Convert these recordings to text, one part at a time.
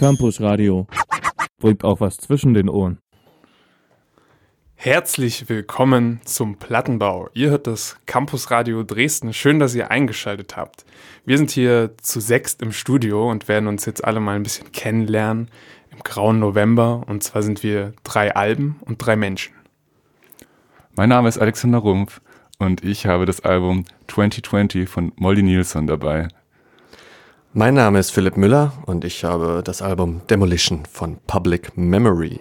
Campus Radio. Bringt auch was zwischen den Ohren. Herzlich willkommen zum Plattenbau. Ihr hört das Campus Radio Dresden. Schön, dass ihr eingeschaltet habt. Wir sind hier zu sechst im Studio und werden uns jetzt alle mal ein bisschen kennenlernen im grauen November. Und zwar sind wir drei Alben und drei Menschen. Mein Name ist Alexander Rumpf und ich habe das Album 2020 von Molly Nielsen dabei. Mein Name ist Philipp Müller und ich habe das Album Demolition von Public Memory.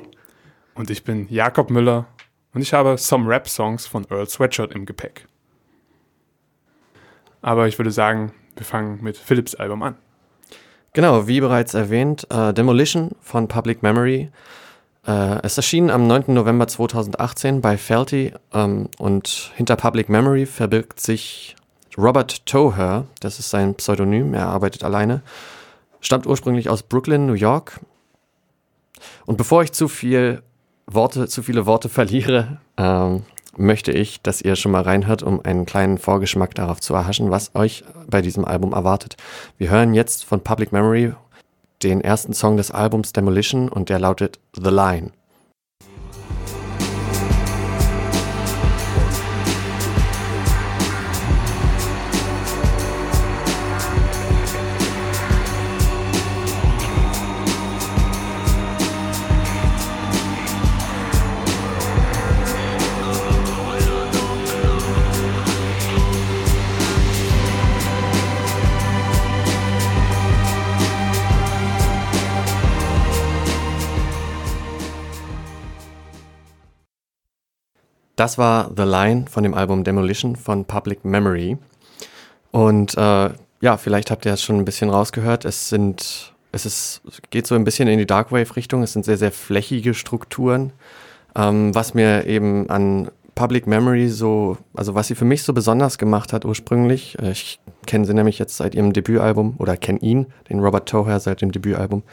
Und ich bin Jakob Müller und ich habe Some Rap-Songs von Earl Sweatshirt im Gepäck. Aber ich würde sagen, wir fangen mit Philipps Album an. Genau, wie bereits erwähnt, äh, Demolition von Public Memory. Äh, es erschien am 9. November 2018 bei Felty ähm, und hinter Public Memory verbirgt sich Robert Toher, das ist sein Pseudonym, er arbeitet alleine, stammt ursprünglich aus Brooklyn, New York. Und bevor ich zu viel Worte, zu viele Worte verliere, ähm, möchte ich, dass ihr schon mal reinhört, um einen kleinen Vorgeschmack darauf zu erhaschen, was euch bei diesem Album erwartet. Wir hören jetzt von Public Memory den ersten Song des Albums Demolition und der lautet The Line. Das war The Line von dem Album Demolition von Public Memory. Und äh, ja, vielleicht habt ihr es schon ein bisschen rausgehört. Es sind, es ist, geht so ein bisschen in die Darkwave-Richtung. Es sind sehr, sehr flächige Strukturen. Ähm, was mir eben an Public Memory so, also was sie für mich so besonders gemacht hat ursprünglich, äh, ich kenne sie nämlich jetzt seit ihrem Debütalbum oder kenne ihn, den Robert Toher seit dem Debütalbum,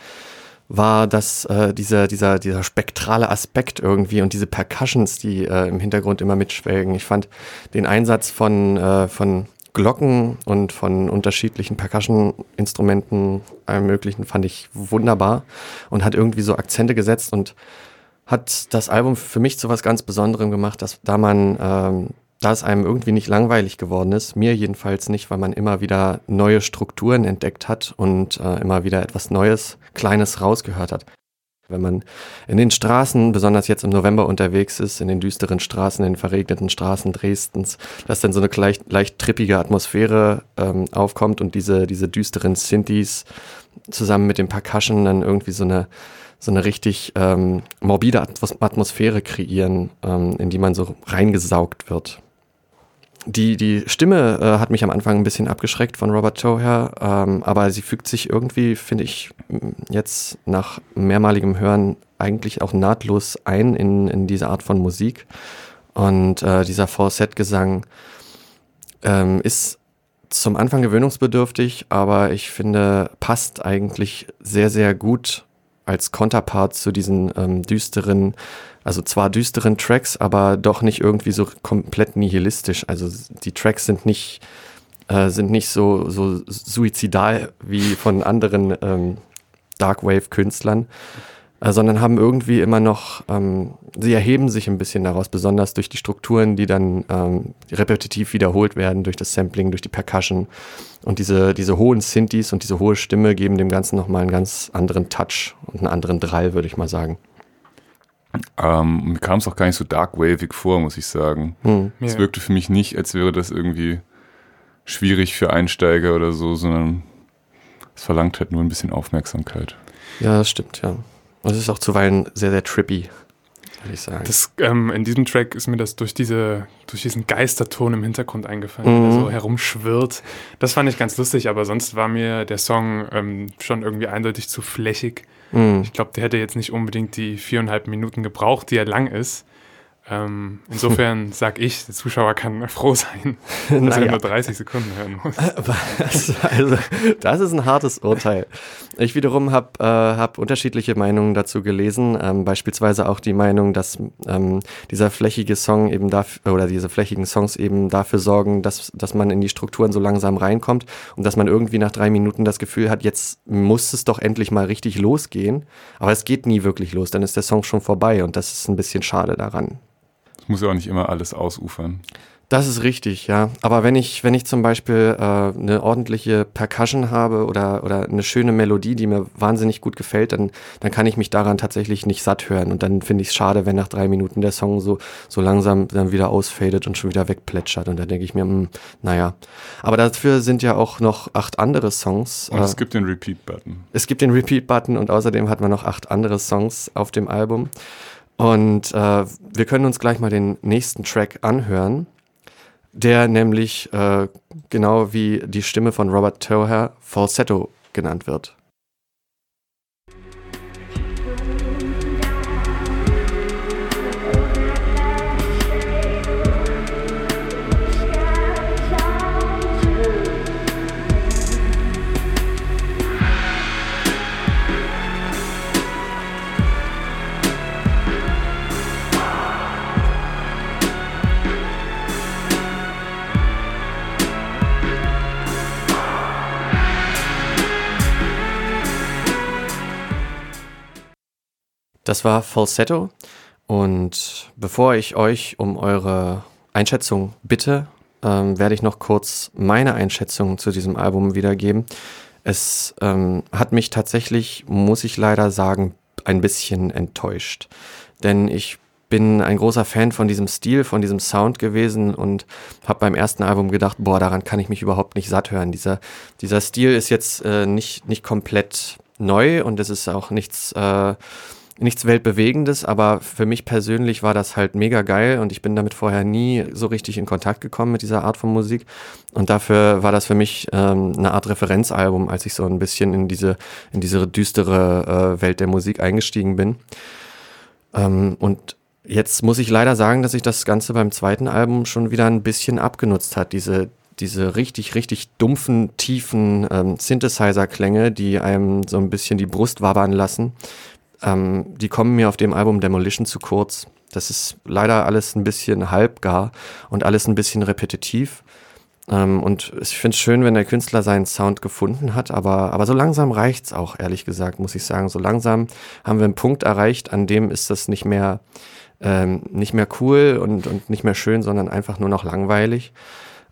war das äh, dieser, dieser, dieser spektrale Aspekt irgendwie und diese Percussions, die äh, im Hintergrund immer mitschwelgen. Ich fand den Einsatz von, äh, von Glocken und von unterschiedlichen Percussion-Instrumenten, allem möglichen, fand ich wunderbar und hat irgendwie so Akzente gesetzt und hat das Album für mich zu was ganz Besonderem gemacht, dass da man ähm, da es einem irgendwie nicht langweilig geworden ist, mir jedenfalls nicht, weil man immer wieder neue Strukturen entdeckt hat und äh, immer wieder etwas Neues, Kleines rausgehört hat. Wenn man in den Straßen, besonders jetzt im November unterwegs ist, in den düsteren Straßen, in den verregneten Straßen Dresdens, dass dann so eine leicht, leicht trippige Atmosphäre ähm, aufkommt und diese, diese düsteren Synthes zusammen mit dem Percussion dann irgendwie so eine, so eine richtig ähm, morbide Atmosphäre kreieren, ähm, in die man so reingesaugt wird. Die, die Stimme äh, hat mich am Anfang ein bisschen abgeschreckt von Robert Toher, ähm, aber sie fügt sich irgendwie, finde ich, jetzt nach mehrmaligem Hören eigentlich auch nahtlos ein in, in diese Art von Musik. Und äh, dieser Falsett-Gesang ähm, ist zum Anfang gewöhnungsbedürftig, aber ich finde, passt eigentlich sehr, sehr gut als Konterpart zu diesen ähm, düsteren, also zwar düsteren Tracks, aber doch nicht irgendwie so komplett nihilistisch. Also die Tracks sind nicht, äh, sind nicht so, so suizidal wie von anderen ähm, Darkwave-Künstlern, sondern haben irgendwie immer noch, ähm, sie erheben sich ein bisschen daraus, besonders durch die Strukturen, die dann ähm, repetitiv wiederholt werden, durch das Sampling, durch die Percussion. Und diese, diese hohen Synthes und diese hohe Stimme geben dem Ganzen nochmal einen ganz anderen Touch und einen anderen Drall, würde ich mal sagen. Ähm, mir kam es auch gar nicht so darkwavig vor, muss ich sagen. Hm. Es ja. wirkte für mich nicht, als wäre das irgendwie schwierig für Einsteiger oder so, sondern es verlangt halt nur ein bisschen Aufmerksamkeit. Ja, das stimmt, ja. Und es ist auch zuweilen sehr, sehr trippy, würde ich sagen. Das, ähm, in diesem Track ist mir das durch, diese, durch diesen Geisterton im Hintergrund eingefallen, mhm. der so herumschwirrt. Das fand ich ganz lustig, aber sonst war mir der Song ähm, schon irgendwie eindeutig zu flächig. Mhm. Ich glaube, der hätte jetzt nicht unbedingt die viereinhalb Minuten gebraucht, die er lang ist. Ähm, insofern sag ich, der Zuschauer kann froh sein, dass naja. er nur 30 Sekunden hören muss. also, das ist ein hartes Urteil. Ich wiederum habe äh, hab unterschiedliche Meinungen dazu gelesen, ähm, beispielsweise auch die Meinung, dass ähm, dieser flächige Song eben dafür, oder diese flächigen Songs eben dafür sorgen, dass, dass man in die Strukturen so langsam reinkommt und dass man irgendwie nach drei Minuten das Gefühl hat, jetzt muss es doch endlich mal richtig losgehen. Aber es geht nie wirklich los, dann ist der Song schon vorbei und das ist ein bisschen schade daran muss ja auch nicht immer alles ausufern. Das ist richtig, ja. Aber wenn ich, wenn ich zum Beispiel äh, eine ordentliche Percussion habe oder, oder eine schöne Melodie, die mir wahnsinnig gut gefällt, dann, dann kann ich mich daran tatsächlich nicht satt hören. Und dann finde ich es schade, wenn nach drei Minuten der Song so, so langsam dann wieder ausfadet und schon wieder wegplätschert. Und da denke ich mir, mh, hm, naja. Aber dafür sind ja auch noch acht andere Songs. Und es äh, gibt den Repeat-Button. Es gibt den Repeat-Button und außerdem hat man noch acht andere Songs auf dem Album. Und äh, wir können uns gleich mal den nächsten Track anhören, der nämlich äh, genau wie die Stimme von Robert Toher Falsetto genannt wird. Das war Falsetto. Und bevor ich euch um eure Einschätzung bitte, ähm, werde ich noch kurz meine Einschätzung zu diesem Album wiedergeben. Es ähm, hat mich tatsächlich, muss ich leider sagen, ein bisschen enttäuscht. Denn ich bin ein großer Fan von diesem Stil, von diesem Sound gewesen und habe beim ersten Album gedacht, boah, daran kann ich mich überhaupt nicht satt hören. Dieser, dieser Stil ist jetzt äh, nicht, nicht komplett neu und es ist auch nichts äh, nichts Weltbewegendes, aber für mich persönlich war das halt mega geil und ich bin damit vorher nie so richtig in Kontakt gekommen mit dieser Art von Musik. Und dafür war das für mich ähm, eine Art Referenzalbum, als ich so ein bisschen in diese, in diese düstere äh, Welt der Musik eingestiegen bin. Ähm, und jetzt muss ich leider sagen, dass sich das Ganze beim zweiten Album schon wieder ein bisschen abgenutzt hat. Diese, diese richtig, richtig dumpfen, tiefen ähm, Synthesizer-Klänge, die einem so ein bisschen die Brust wabbern lassen, ähm, die kommen mir auf dem Album Demolition zu kurz. Das ist leider alles ein bisschen halbgar und alles ein bisschen repetitiv. Ähm, und ich finde es schön, wenn der Künstler seinen Sound gefunden hat, aber, aber so langsam reicht's auch, ehrlich gesagt, muss ich sagen. So langsam haben wir einen Punkt erreicht, an dem ist das nicht mehr, ähm, nicht mehr cool und, und nicht mehr schön, sondern einfach nur noch langweilig.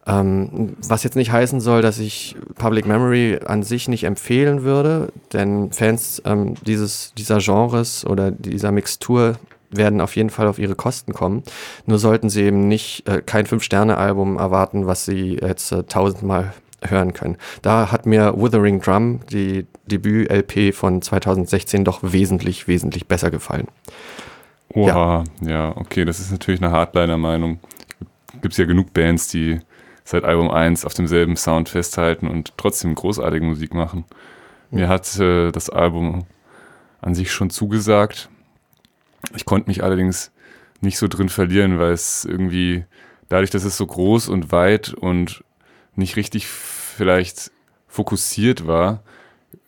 Ähm, was jetzt nicht heißen soll, dass ich Public Memory an sich nicht empfehlen würde, denn Fans ähm, dieses, dieser Genres oder dieser Mixtur werden auf jeden Fall auf ihre Kosten kommen. Nur sollten sie eben nicht äh, kein Fünf-Sterne-Album erwarten, was sie jetzt äh, tausendmal hören können. Da hat mir Withering Drum, die Debüt-LP von 2016, doch wesentlich, wesentlich besser gefallen. Oha, ja. ja, okay, das ist natürlich eine Hardliner-Meinung. Gibt es ja genug Bands, die seit Album 1 auf demselben Sound festhalten und trotzdem großartige Musik machen. Mir hat äh, das Album an sich schon zugesagt. Ich konnte mich allerdings nicht so drin verlieren, weil es irgendwie, dadurch, dass es so groß und weit und nicht richtig vielleicht fokussiert war,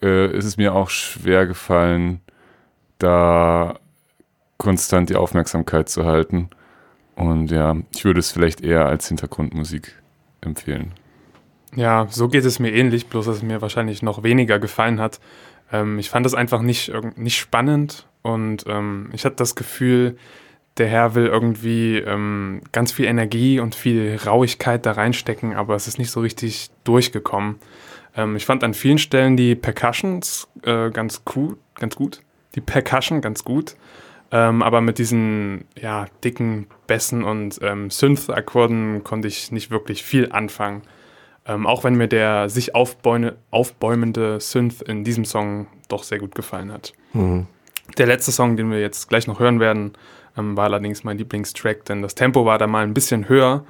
äh, ist es mir auch schwer gefallen, da konstant die Aufmerksamkeit zu halten. Und ja, ich würde es vielleicht eher als Hintergrundmusik empfehlen. Ja, so geht es mir ähnlich, bloß dass es mir wahrscheinlich noch weniger gefallen hat. Ähm, ich fand das einfach nicht, nicht spannend und ähm, ich hatte das Gefühl, der Herr will irgendwie ähm, ganz viel Energie und viel Rauigkeit da reinstecken, aber es ist nicht so richtig durchgekommen. Ähm, ich fand an vielen Stellen die Percussions äh, ganz, cool, ganz gut. Die Percussion ganz gut. Ähm, aber mit diesen ja, dicken Bässen und ähm, Synth-Akkorden konnte ich nicht wirklich viel anfangen. Ähm, auch wenn mir der sich aufbäumende Synth in diesem Song doch sehr gut gefallen hat. Mhm. Der letzte Song, den wir jetzt gleich noch hören werden, ähm, war allerdings mein Lieblingstrack, denn das Tempo war da mal ein bisschen höher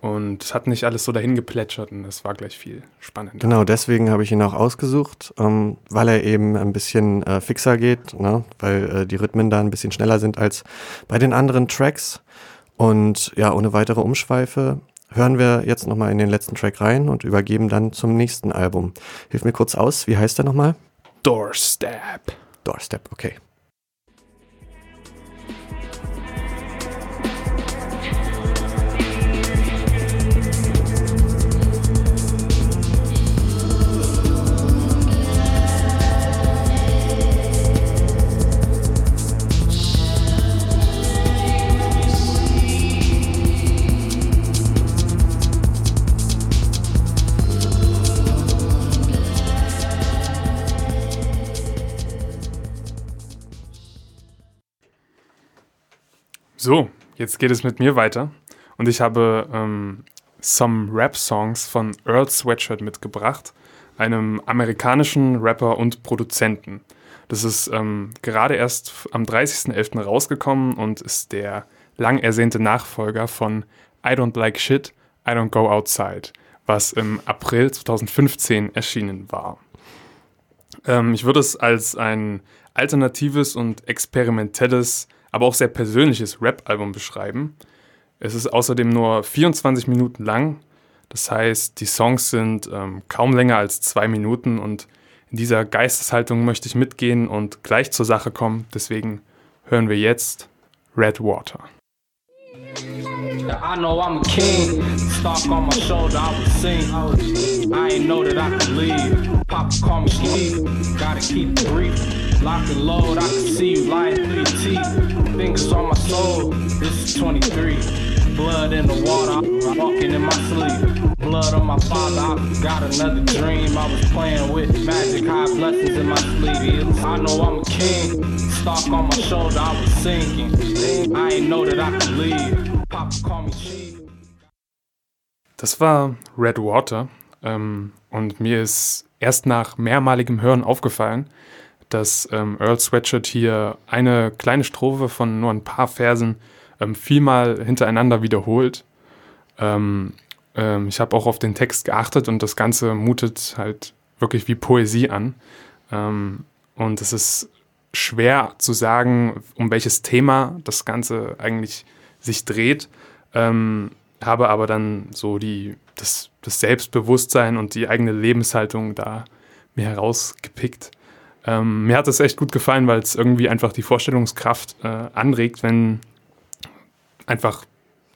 Und es hat nicht alles so dahin geplätschert und es war gleich viel spannend. Genau, deswegen habe ich ihn auch ausgesucht, ähm, weil er eben ein bisschen äh, fixer geht, ne? weil äh, die Rhythmen da ein bisschen schneller sind als bei den anderen Tracks. Und ja, ohne weitere Umschweife hören wir jetzt nochmal in den letzten Track rein und übergeben dann zum nächsten Album. Hilf mir kurz aus, wie heißt der nochmal? Doorstep. Doorstep, okay. So, jetzt geht es mit mir weiter. Und ich habe ähm, Some Rap-Songs von Earl Sweatshirt mitgebracht, einem amerikanischen Rapper und Produzenten. Das ist ähm, gerade erst am 30.11. rausgekommen und ist der lang ersehnte Nachfolger von I Don't Like Shit, I Don't Go Outside, was im April 2015 erschienen war. Ähm, ich würde es als ein alternatives und experimentelles aber auch sehr persönliches Rap-Album beschreiben. Es ist außerdem nur 24 Minuten lang. Das heißt, die Songs sind ähm, kaum länger als zwei Minuten und in dieser Geisteshaltung möchte ich mitgehen und gleich zur Sache kommen. Deswegen hören wir jetzt Red Water. I know I'm a king. Stock on my shoulder, I would sing. I ain't know that I could leave. Papa call me Steve. Gotta keep brief. Lock and load, I can see you lying through your teeth. Fingers on my soul, this is 23. Blood in the water, I'm walking in my sleep. Blood on my father, I got another dream. I was playing with magic, high blessings in my sleeve. I know I'm a king. Stock on my shoulder, I was sinking. I ain't know that I could leave. Das war Red Water ähm, und mir ist erst nach mehrmaligem Hören aufgefallen, dass ähm, Earl Sweatshirt hier eine kleine Strophe von nur ein paar Versen ähm, vielmal hintereinander wiederholt. Ähm, ähm, ich habe auch auf den Text geachtet und das Ganze mutet halt wirklich wie Poesie an. Ähm, und es ist schwer zu sagen, um welches Thema das Ganze eigentlich sich dreht, ähm, habe aber dann so die, das, das, Selbstbewusstsein und die eigene Lebenshaltung da mir herausgepickt. Ähm, mir hat das echt gut gefallen, weil es irgendwie einfach die Vorstellungskraft äh, anregt, wenn einfach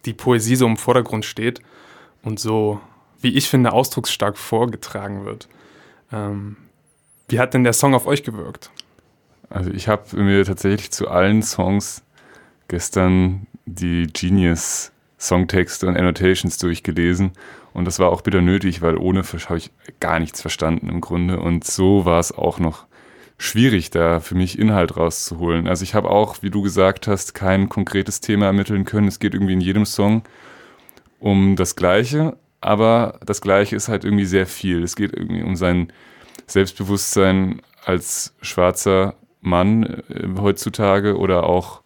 die Poesie so im Vordergrund steht und so, wie ich finde, ausdrucksstark vorgetragen wird. Ähm, wie hat denn der Song auf euch gewirkt? Also ich habe mir tatsächlich zu allen Songs gestern die Genius Songtexte und Annotations durchgelesen und das war auch bitter nötig, weil ohne habe ich gar nichts verstanden im Grunde und so war es auch noch schwierig, da für mich Inhalt rauszuholen. Also ich habe auch, wie du gesagt hast, kein konkretes Thema ermitteln können. Es geht irgendwie in jedem Song um das Gleiche, aber das Gleiche ist halt irgendwie sehr viel. Es geht irgendwie um sein Selbstbewusstsein als schwarzer Mann äh, heutzutage oder auch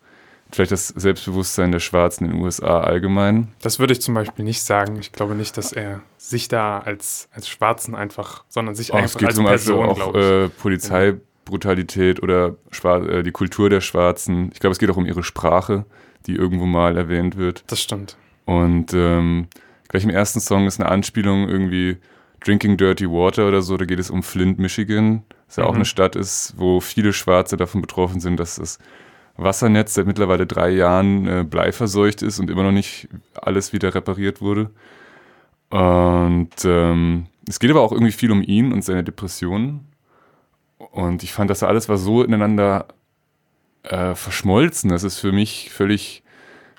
vielleicht das Selbstbewusstsein der Schwarzen in den USA allgemein? Das würde ich zum Beispiel nicht sagen. Ich glaube nicht, dass er sich da als, als Schwarzen einfach, sondern sich oh, einfach als Person, auch äh, Polizeibrutalität oder äh, die Kultur der Schwarzen. Ich glaube, es geht auch um ihre Sprache, die irgendwo mal erwähnt wird. Das stimmt. Und ähm, gleich im ersten Song ist eine Anspielung irgendwie Drinking Dirty Water oder so. Da geht es um Flint, Michigan. Das ja mhm. auch eine Stadt ist, wo viele Schwarze davon betroffen sind, dass es Wassernetz seit mittlerweile drei Jahren äh, bleiverseucht ist und immer noch nicht alles wieder repariert wurde. Und ähm, es geht aber auch irgendwie viel um ihn und seine Depressionen. Und ich fand, dass alles war so ineinander äh, verschmolzen, dass es für mich völlig,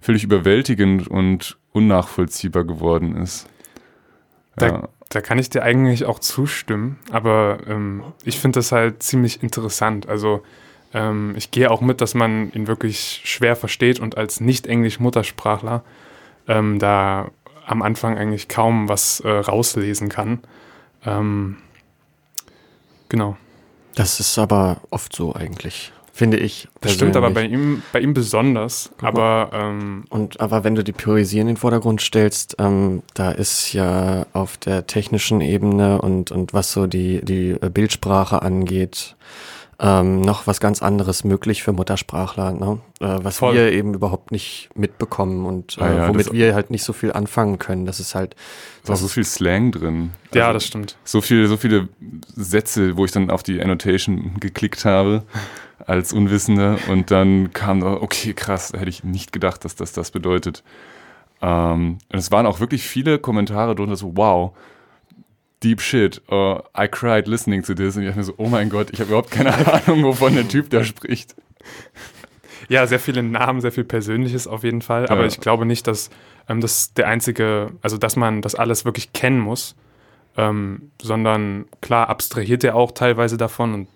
völlig überwältigend und unnachvollziehbar geworden ist. Da, da kann ich dir eigentlich auch zustimmen, aber ähm, ich finde das halt ziemlich interessant. Also ähm, ich gehe auch mit, dass man ihn wirklich schwer versteht und als Nicht-Englisch-Muttersprachler ähm, da am Anfang eigentlich kaum was äh, rauslesen kann. Ähm, genau. Das ist aber oft so eigentlich. finde ich. Das stimmt aber bei ihm, bei ihm besonders. Aber, ähm und, aber wenn du die Poesie in den Vordergrund stellst, ähm, da ist ja auf der technischen Ebene und, und was so die, die Bildsprache angeht, ähm, noch was ganz anderes möglich für Muttersprachler, ne? äh, was Voll. wir eben überhaupt nicht mitbekommen und äh, ah ja, womit wir halt nicht so viel anfangen können. Das ist halt. Da ist so viel Slang drin. Also ja, das stimmt. So viele, so viele Sätze, wo ich dann auf die Annotation geklickt habe als Unwissender und dann kam, okay, krass, hätte ich nicht gedacht, dass das das bedeutet. Ähm, und es waren auch wirklich viele Kommentare drunter, so, wow, deep shit, uh, I cried listening to this. Und ich dachte mir so, oh mein Gott, ich habe überhaupt keine Ahnung, wovon der Typ da spricht. Ja, sehr viele Namen, sehr viel Persönliches auf jeden Fall. Aber ja. ich glaube nicht, dass ähm, das der einzige, also dass man das alles wirklich kennen muss, ähm, sondern klar abstrahiert er auch teilweise davon und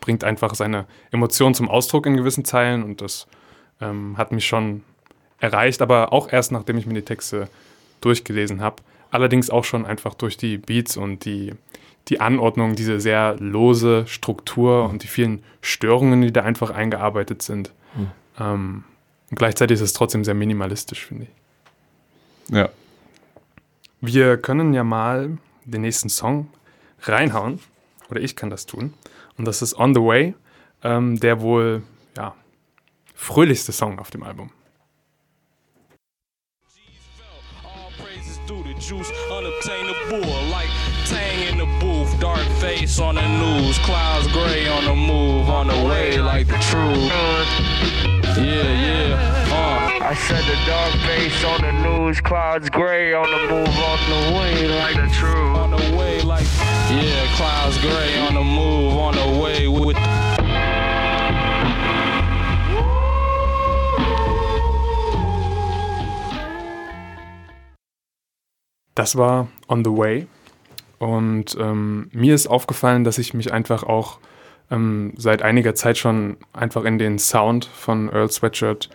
bringt einfach seine Emotionen zum Ausdruck in gewissen Zeilen und das ähm, hat mich schon erreicht, aber auch erst nachdem ich mir die Texte durchgelesen habe. Allerdings auch schon einfach durch die Beats und die, die Anordnung, diese sehr lose Struktur und die vielen Störungen, die da einfach eingearbeitet sind. Mhm. Ähm, und gleichzeitig ist es trotzdem sehr minimalistisch, finde ich. Ja. Wir können ja mal den nächsten Song reinhauen. Oder ich kann das tun. Und das ist On the Way, ähm, der wohl ja, fröhlichste Song auf dem Album. Juice unobtainable like tang in the booth dark face on the news clouds gray on the move on the way like the truth. Yeah yeah uh. I said the dark face on the news clouds gray on the move on the way like the truth. On the way like yeah clouds gray on the move Das war On the Way. Und ähm, mir ist aufgefallen, dass ich mich einfach auch ähm, seit einiger Zeit schon einfach in den Sound von Earl Sweatshirt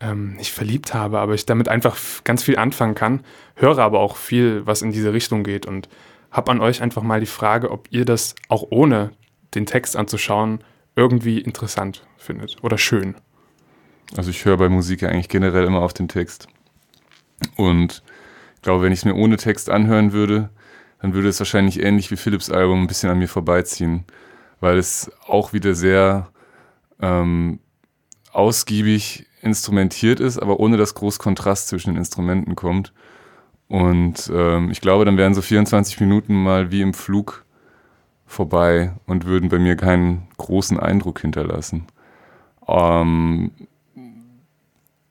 ähm, nicht verliebt habe, aber ich damit einfach ganz viel anfangen kann, höre aber auch viel, was in diese Richtung geht und habe an euch einfach mal die Frage, ob ihr das auch ohne den Text anzuschauen irgendwie interessant findet oder schön. Also ich höre bei Musik ja eigentlich generell immer auf den Text. Und ich glaube, wenn ich es mir ohne Text anhören würde, dann würde es wahrscheinlich ähnlich wie Philips Album ein bisschen an mir vorbeiziehen, weil es auch wieder sehr ähm, ausgiebig instrumentiert ist, aber ohne dass groß Kontrast zwischen den Instrumenten kommt. Und ähm, ich glaube, dann wären so 24 Minuten mal wie im Flug vorbei und würden bei mir keinen großen Eindruck hinterlassen. Ähm,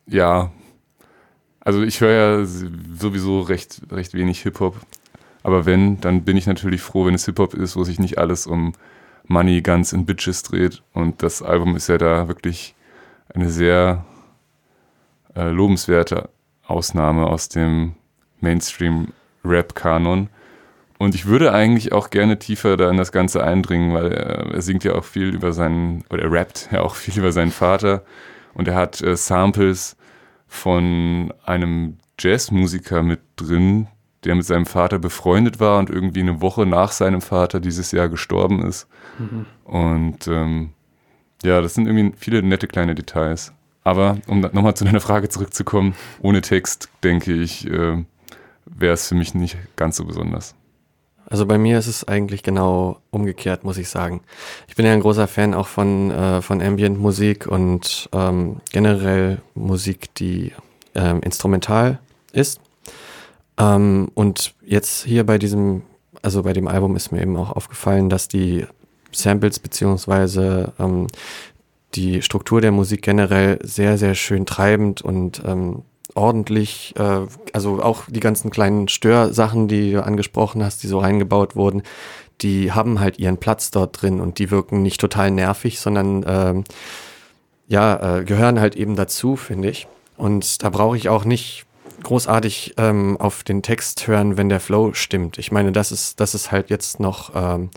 ja, also ich höre ja sowieso recht, recht wenig Hip-Hop. Aber wenn, dann bin ich natürlich froh, wenn es Hip-Hop ist, wo sich nicht alles um Money, Guns und Bitches dreht. Und das Album ist ja da wirklich eine sehr äh, lobenswerte Ausnahme aus dem Mainstream-Rap-Kanon. Und ich würde eigentlich auch gerne tiefer da in das Ganze eindringen, weil er, er singt ja auch viel über seinen, oder er rappt ja auch viel über seinen Vater. Und er hat äh, Samples von einem Jazzmusiker mit drin, der mit seinem Vater befreundet war und irgendwie eine Woche nach seinem Vater dieses Jahr gestorben ist. Mhm. Und ähm, ja, das sind irgendwie viele nette kleine Details. Aber um nochmal zu deiner Frage zurückzukommen, ohne Text, denke ich, äh, wäre es für mich nicht ganz so besonders. Also bei mir ist es eigentlich genau umgekehrt, muss ich sagen. Ich bin ja ein großer Fan auch von, äh, von Ambient-Musik und ähm, generell Musik, die ähm, instrumental ist. Ähm, und jetzt hier bei diesem, also bei dem Album ist mir eben auch aufgefallen, dass die Samples beziehungsweise ähm, die Struktur der Musik generell sehr, sehr schön treibend und ähm, ordentlich, äh, also auch die ganzen kleinen Störsachen, die du angesprochen hast, die so reingebaut wurden, die haben halt ihren Platz dort drin und die wirken nicht total nervig, sondern ähm, ja, äh, gehören halt eben dazu, finde ich. Und da brauche ich auch nicht großartig ähm, auf den Text hören, wenn der Flow stimmt. Ich meine, das ist, das ist halt jetzt noch ähm,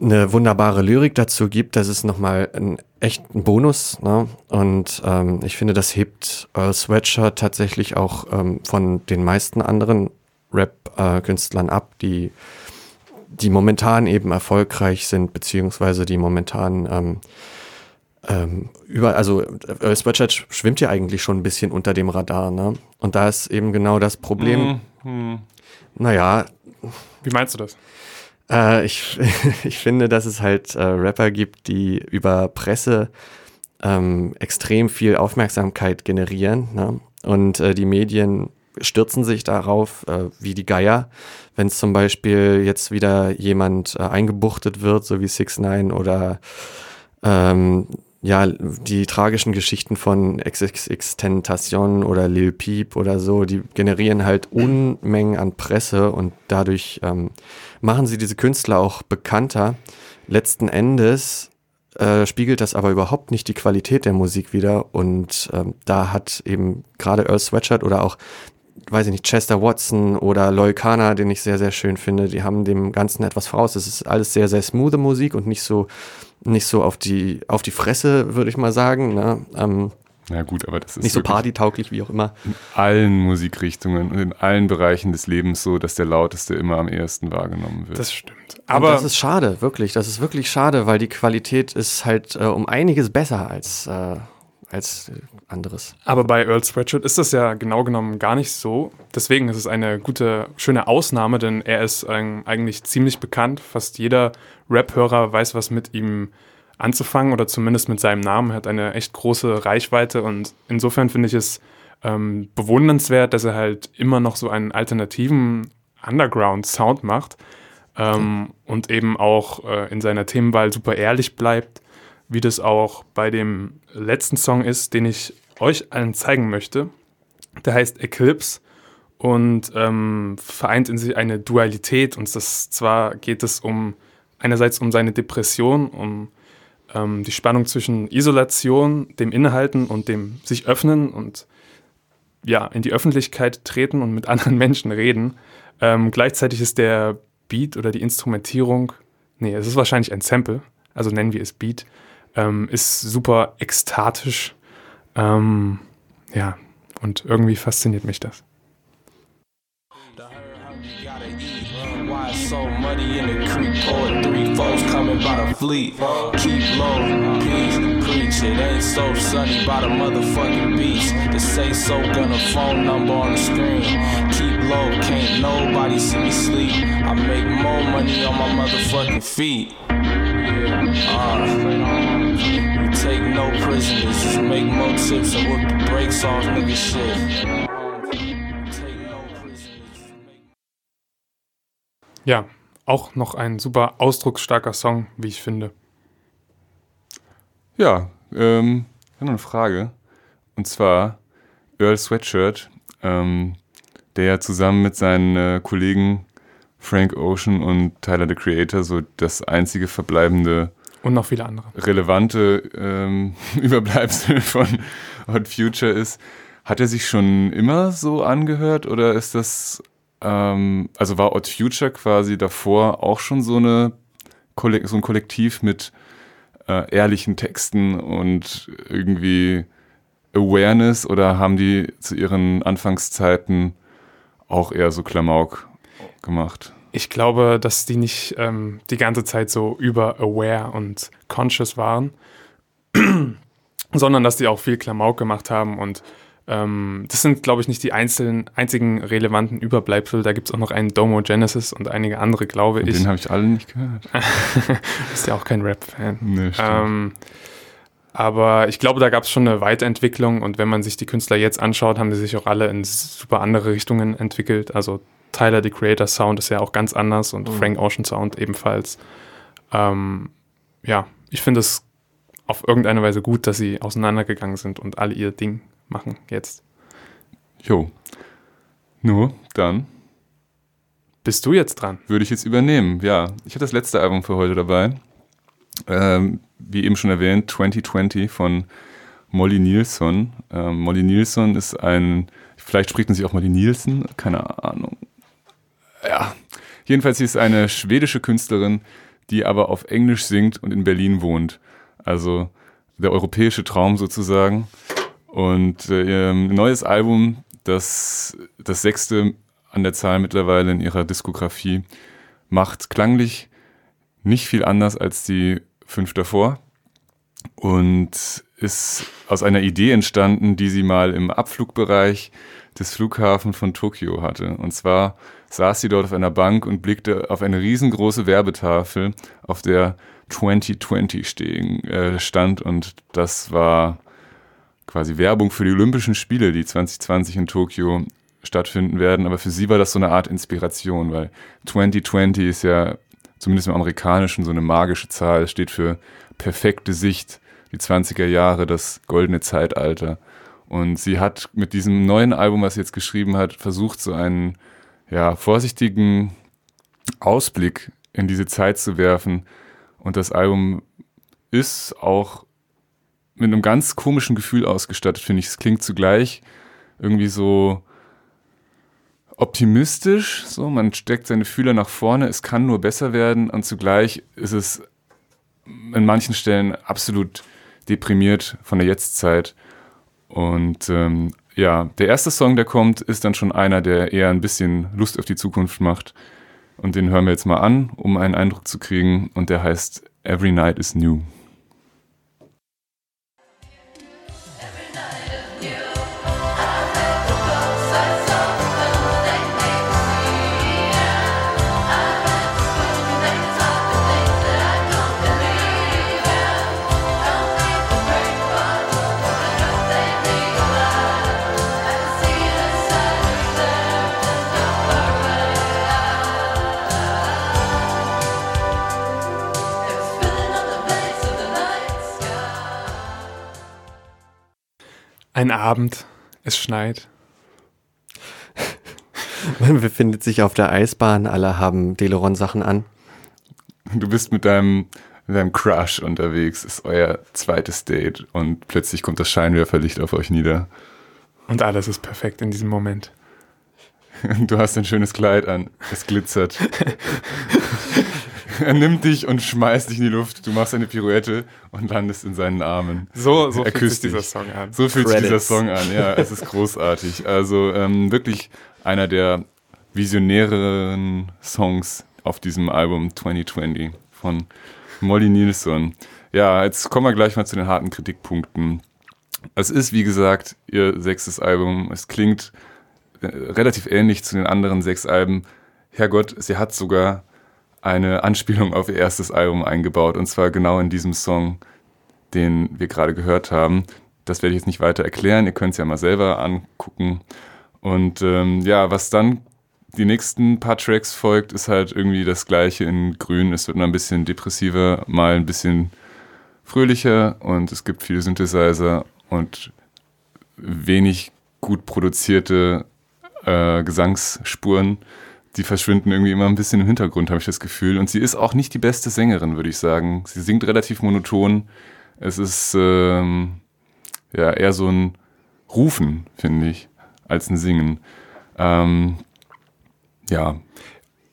eine wunderbare Lyrik dazu gibt, das ist nochmal ein echter Bonus. Ne? Und ähm, ich finde, das hebt Earl Sweatshirt tatsächlich auch ähm, von den meisten anderen Rap-Künstlern ab, die, die momentan eben erfolgreich sind, beziehungsweise die momentan ähm, ähm, über, also Earl Sweatshirt schwimmt ja eigentlich schon ein bisschen unter dem Radar, ne? Und da ist eben genau das Problem. Mhm. Naja. Wie meinst du das? Äh, ich, ich finde, dass es halt äh, Rapper gibt, die über Presse ähm, extrem viel Aufmerksamkeit generieren. Ne? Und äh, die Medien stürzen sich darauf äh, wie die Geier. Wenn zum Beispiel jetzt wieder jemand äh, eingebuchtet wird, so wie Six Nine oder ähm, ja, die tragischen Geschichten von XXX Tentation oder Lil Peep oder so, die generieren halt Unmengen an Presse und dadurch ähm, machen sie diese Künstler auch bekannter. Letzten Endes äh, spiegelt das aber überhaupt nicht die Qualität der Musik wieder und ähm, da hat eben gerade Earl Sweatshirt oder auch weiß ich nicht, Chester Watson oder Loy Kana, den ich sehr, sehr schön finde, die haben dem Ganzen etwas voraus. Es ist alles sehr, sehr smooth Musik und nicht so, nicht so auf die, auf die Fresse, würde ich mal sagen. Ne? Ähm, ja gut, aber das ist nicht so partytauglich wie auch immer. In allen Musikrichtungen und in allen Bereichen des Lebens so, dass der lauteste immer am ehesten wahrgenommen wird. Das stimmt. Aber und das ist schade, wirklich. Das ist wirklich schade, weil die Qualität ist halt äh, um einiges besser als äh, als anderes. Aber bei Earl Sweatshirt ist das ja genau genommen gar nicht so. Deswegen ist es eine gute, schöne Ausnahme, denn er ist ähm, eigentlich ziemlich bekannt. Fast jeder Rap-Hörer weiß, was mit ihm anzufangen oder zumindest mit seinem Namen. Er hat eine echt große Reichweite und insofern finde ich es ähm, bewundernswert, dass er halt immer noch so einen alternativen Underground-Sound macht ähm, okay. und eben auch äh, in seiner Themenwahl super ehrlich bleibt wie das auch bei dem letzten Song ist, den ich euch allen zeigen möchte. Der heißt Eclipse und ähm, vereint in sich eine Dualität. Und das zwar geht es um einerseits um seine Depression, um ähm, die Spannung zwischen Isolation, dem Innehalten und dem sich öffnen und ja, in die Öffentlichkeit treten und mit anderen Menschen reden. Ähm, gleichzeitig ist der Beat oder die Instrumentierung, nee, es ist wahrscheinlich ein Sample, also nennen wir es Beat, ähm, ist super ekstatisch. Ähm, ja, und irgendwie fasziniert mich das. So muddy in the creek. Pouring three foes coming by the fleet. Keep low, peace, preach. It ain't so sunny by the motherfucking beach. The say so, gun a phone number on the screen. Keep low, can't nobody see me sleep. I make more money on my motherfucking feet. Uh, we take no prisoners, just make more tips and whip the brakes off nigga shit. Ja, auch noch ein super ausdrucksstarker Song, wie ich finde. Ja, ähm, ich habe noch eine Frage. Und zwar Earl Sweatshirt, ähm, der ja zusammen mit seinen äh, Kollegen Frank Ocean und Tyler the Creator so das einzige verbleibende und noch viele andere. Relevante ähm, Überbleibsel von Hot Future ist. Hat er sich schon immer so angehört oder ist das, ähm, also war Hot Future quasi davor auch schon so, eine, so ein Kollektiv mit äh, ehrlichen Texten und irgendwie Awareness oder haben die zu ihren Anfangszeiten auch eher so Klamauk gemacht? ich glaube, dass die nicht ähm, die ganze Zeit so über-aware und conscious waren, sondern dass die auch viel Klamauk gemacht haben und ähm, das sind, glaube ich, nicht die einzelnen, einzigen relevanten Überbleibsel. Da gibt es auch noch einen Domo Genesis und einige andere, glaube ich. Den habe ich alle nicht gehört. Ist ja auch kein Rap-Fan. Nee, ähm, aber ich glaube, da gab es schon eine Weiterentwicklung und wenn man sich die Künstler jetzt anschaut, haben die sich auch alle in super andere Richtungen entwickelt. Also Tyler, the Creator Sound ist ja auch ganz anders und mhm. Frank Ocean Sound ebenfalls. Ähm, ja, ich finde es auf irgendeine Weise gut, dass sie auseinandergegangen sind und alle ihr Ding machen jetzt. Jo. Nur, dann. Bist du jetzt dran? Würde ich jetzt übernehmen, ja. Ich habe das letzte Album für heute dabei. Ähm, wie eben schon erwähnt, 2020 von Molly Nielsen. Ähm, Molly Nielsen ist ein, vielleicht spricht man sich auch Molly Nielsen, keine Ahnung ja, jedenfalls sie ist eine schwedische Künstlerin, die aber auf Englisch singt und in Berlin wohnt. Also der europäische Traum sozusagen. Und äh, ihr neues Album, das, das sechste an der Zahl mittlerweile in ihrer Diskografie, macht klanglich nicht viel anders als die fünf davor. und ist aus einer Idee entstanden, die sie mal im Abflugbereich des Flughafens von Tokio hatte. Und zwar saß sie dort auf einer Bank und blickte auf eine riesengroße Werbetafel, auf der 2020 stehen, äh, stand und das war quasi Werbung für die Olympischen Spiele, die 2020 in Tokio stattfinden werden. Aber für sie war das so eine Art Inspiration, weil 2020 ist ja zumindest im Amerikanischen so eine magische Zahl. Es steht für perfekte Sicht, die 20er Jahre, das goldene Zeitalter. Und sie hat mit diesem neuen Album, was sie jetzt geschrieben hat, versucht, so einen ja, vorsichtigen Ausblick in diese Zeit zu werfen. Und das Album ist auch mit einem ganz komischen Gefühl ausgestattet, finde ich. Es klingt zugleich irgendwie so optimistisch, so man steckt seine Fühler nach vorne, es kann nur besser werden und zugleich ist es in manchen Stellen absolut deprimiert von der Jetztzeit. Und ähm, ja, der erste Song, der kommt, ist dann schon einer, der eher ein bisschen Lust auf die Zukunft macht. Und den hören wir jetzt mal an, um einen Eindruck zu kriegen. Und der heißt Every Night is New. Ein Abend, es schneit. Man befindet sich auf der Eisbahn, alle haben Deleron-Sachen an. Du bist mit deinem, mit deinem Crush unterwegs, ist euer zweites Date und plötzlich kommt das Scheinwerferlicht auf euch nieder. Und alles ist perfekt in diesem Moment. Du hast ein schönes Kleid an, es glitzert. er nimmt dich und schmeißt dich in die Luft. Du machst eine Pirouette und landest in seinen Armen. So, so er fühlt sich dieser Song an. So fühlt sich dieser Song an, ja. Es ist großartig. Also ähm, wirklich einer der visionäreren Songs auf diesem Album 2020 von Molly Nilsson. Ja, jetzt kommen wir gleich mal zu den harten Kritikpunkten. Es ist, wie gesagt, ihr sechstes Album. Es klingt äh, relativ ähnlich zu den anderen sechs Alben. Herrgott, sie hat sogar eine Anspielung auf ihr erstes Album eingebaut und zwar genau in diesem Song, den wir gerade gehört haben. Das werde ich jetzt nicht weiter erklären, ihr könnt es ja mal selber angucken. Und ähm, ja, was dann die nächsten paar Tracks folgt, ist halt irgendwie das gleiche in Grün. Es wird mal ein bisschen depressiver, mal ein bisschen fröhlicher und es gibt viele Synthesizer und wenig gut produzierte äh, Gesangsspuren die verschwinden irgendwie immer ein bisschen im Hintergrund, habe ich das Gefühl. Und sie ist auch nicht die beste Sängerin, würde ich sagen. Sie singt relativ monoton. Es ist ähm, ja eher so ein Rufen, finde ich, als ein Singen. Ähm, ja.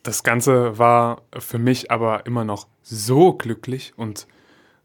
Das Ganze war für mich aber immer noch so glücklich und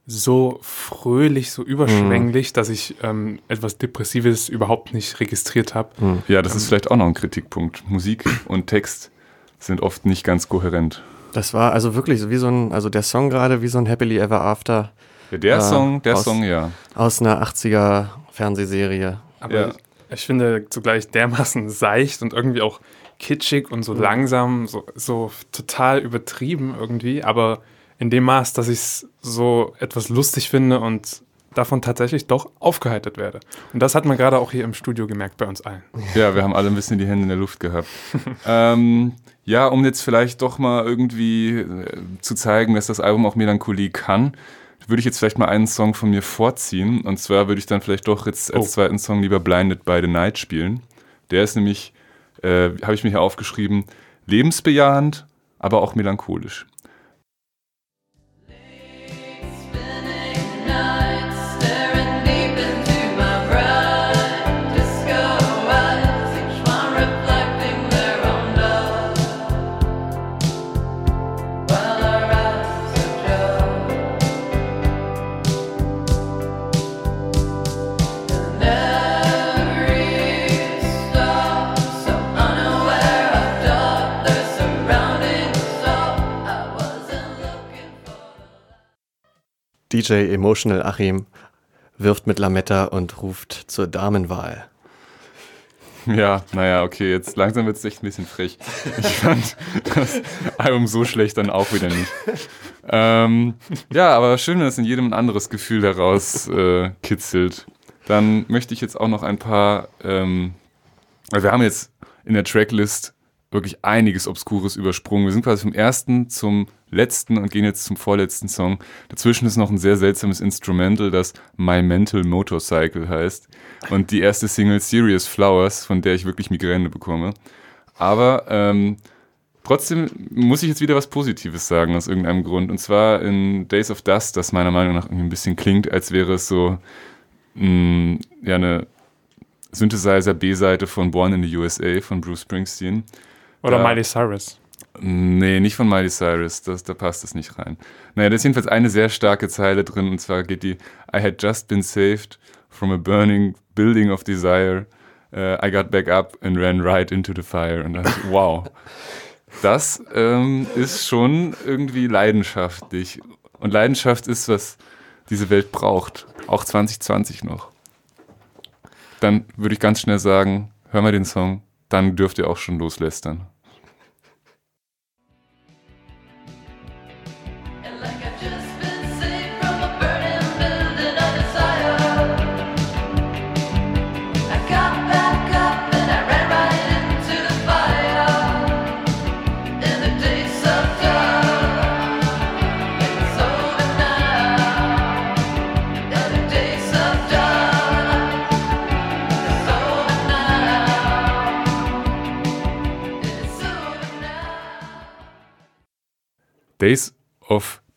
so fröhlich, so überschwänglich, mhm. dass ich ähm, etwas Depressives überhaupt nicht registriert habe. Mhm. Ja, das ähm, ist vielleicht auch noch ein Kritikpunkt. Musik und Text sind oft nicht ganz kohärent. Das war also wirklich wie so ein, also der Song gerade wie so ein Happily Ever After. Ja, der äh, Song, der aus, Song, ja. Aus einer 80er Fernsehserie. Aber ja. ich, ich, finde zugleich dermaßen seicht und irgendwie auch kitschig und so mhm. langsam, so, so total übertrieben irgendwie, aber in dem Maß, dass ich es so etwas lustig finde und davon tatsächlich doch aufgeheitert werde. Und das hat man gerade auch hier im Studio gemerkt bei uns allen. Ja, wir haben alle ein bisschen die Hände in der Luft gehabt. ähm, ja, um jetzt vielleicht doch mal irgendwie äh, zu zeigen, dass das Album auch Melancholie kann, würde ich jetzt vielleicht mal einen Song von mir vorziehen. Und zwar würde ich dann vielleicht doch jetzt als oh. zweiten Song lieber Blinded by the Night spielen. Der ist nämlich, äh, habe ich mir hier aufgeschrieben, lebensbejahend, aber auch melancholisch. DJ Emotional Achim wirft mit Lametta und ruft zur Damenwahl. Ja, naja, okay, jetzt langsam wird es echt ein bisschen frech. Ich fand das Album so schlecht dann auch wieder nicht. Ähm, ja, aber schön, dass in jedem ein anderes Gefühl daraus äh, kitzelt. Dann möchte ich jetzt auch noch ein paar, ähm, wir haben jetzt in der Tracklist wirklich einiges Obskures übersprungen. Wir sind quasi vom ersten zum letzten und gehen jetzt zum vorletzten Song. Dazwischen ist noch ein sehr seltsames Instrumental, das My Mental Motorcycle heißt. Und die erste Single Serious Flowers, von der ich wirklich Migräne bekomme. Aber ähm, trotzdem muss ich jetzt wieder was Positives sagen aus irgendeinem Grund. Und zwar in Days of Dust, das meiner Meinung nach irgendwie ein bisschen klingt, als wäre es so mh, mm, ja, eine Synthesizer B-Seite von Born in the USA von Bruce Springsteen. Oder da, Miley Cyrus. Nee, nicht von Miley Cyrus, das, da passt es nicht rein. Naja, da ist jedenfalls eine sehr starke Zeile drin und zwar geht die I had just been saved from a burning building of desire. Uh, I got back up and ran right into the fire. Und dachte, wow, das ähm, ist schon irgendwie leidenschaftlich. Und Leidenschaft ist, was diese Welt braucht, auch 2020 noch. Dann würde ich ganz schnell sagen, hör mal den Song, dann dürft ihr auch schon loslästern.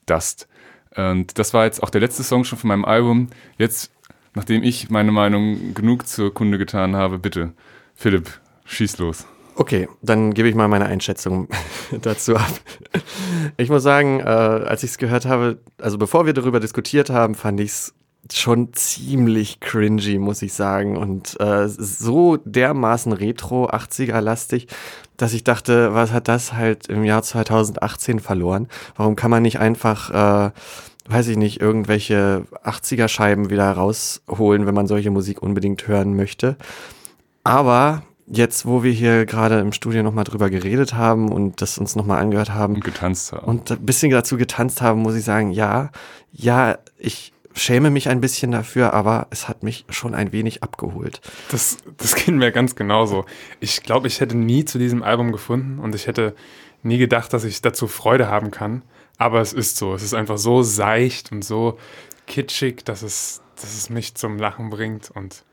Dust. Und das war jetzt auch der letzte Song schon von meinem Album. Jetzt, nachdem ich meine Meinung genug zur Kunde getan habe, bitte, Philipp, schieß los. Okay, dann gebe ich mal meine Einschätzung dazu ab. Ich muss sagen, äh, als ich es gehört habe, also bevor wir darüber diskutiert haben, fand ich es schon ziemlich cringy, muss ich sagen. Und äh, so dermaßen retro, 80er-lastig, dass ich dachte, was hat das halt im Jahr 2018 verloren? Warum kann man nicht einfach, äh, weiß ich nicht, irgendwelche 80er-Scheiben wieder rausholen, wenn man solche Musik unbedingt hören möchte? Aber jetzt, wo wir hier gerade im Studio nochmal drüber geredet haben und das uns nochmal angehört haben. Und getanzt haben. Und ein bisschen dazu getanzt haben, muss ich sagen, ja, ja, ich schäme mich ein bisschen dafür, aber es hat mich schon ein wenig abgeholt. Das, das geht mir ganz genauso. Ich glaube, ich hätte nie zu diesem Album gefunden und ich hätte nie gedacht, dass ich dazu Freude haben kann. Aber es ist so. Es ist einfach so seicht und so kitschig, dass es, dass es mich zum Lachen bringt. Und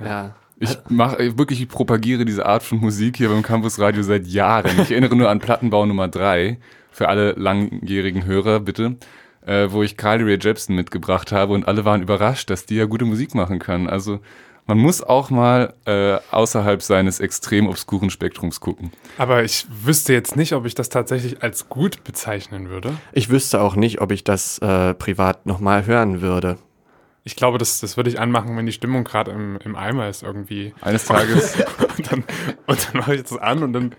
ja. ja. Ich mache wirklich, ich propagiere diese Art von Musik hier beim Campus Radio seit Jahren. Ich erinnere nur an Plattenbau Nummer 3. Für alle langjährigen Hörer, bitte äh, wo ich Carly Rae Jepsen mitgebracht habe und alle waren überrascht, dass die ja gute Musik machen kann. Also man muss auch mal äh, außerhalb seines extrem obskuren Spektrums gucken. Aber ich wüsste jetzt nicht, ob ich das tatsächlich als gut bezeichnen würde. Ich wüsste auch nicht, ob ich das äh, privat nochmal hören würde. Ich glaube, das, das würde ich anmachen, wenn die Stimmung gerade im, im Eimer ist irgendwie. Eines Tages. und dann, und dann mache ich das an und dann,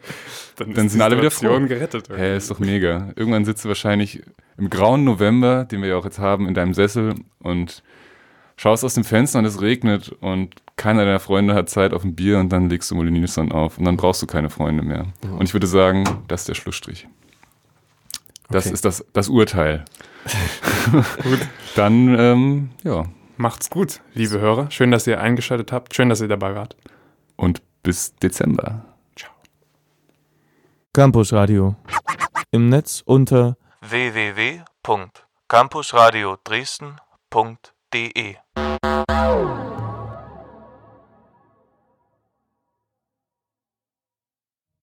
dann, dann sind alle wieder froh. gerettet. Hä, hey, ist doch mega. Irgendwann sitzt du wahrscheinlich im grauen November, den wir ja auch jetzt haben, in deinem Sessel und schaust aus dem Fenster und es regnet und keiner deiner Freunde hat Zeit auf ein Bier und dann legst du Molinisson auf und dann brauchst du keine Freunde mehr. Mhm. Und ich würde sagen, das ist der Schlussstrich. Das okay. ist das, das Urteil. Gut. Dann, ähm, ja. Macht's gut, liebe Hörer. Schön, dass ihr eingeschaltet habt. Schön, dass ihr dabei wart. Und bis Dezember. Ciao. Campus Radio. Im Netz unter www.campusradio Dresden.de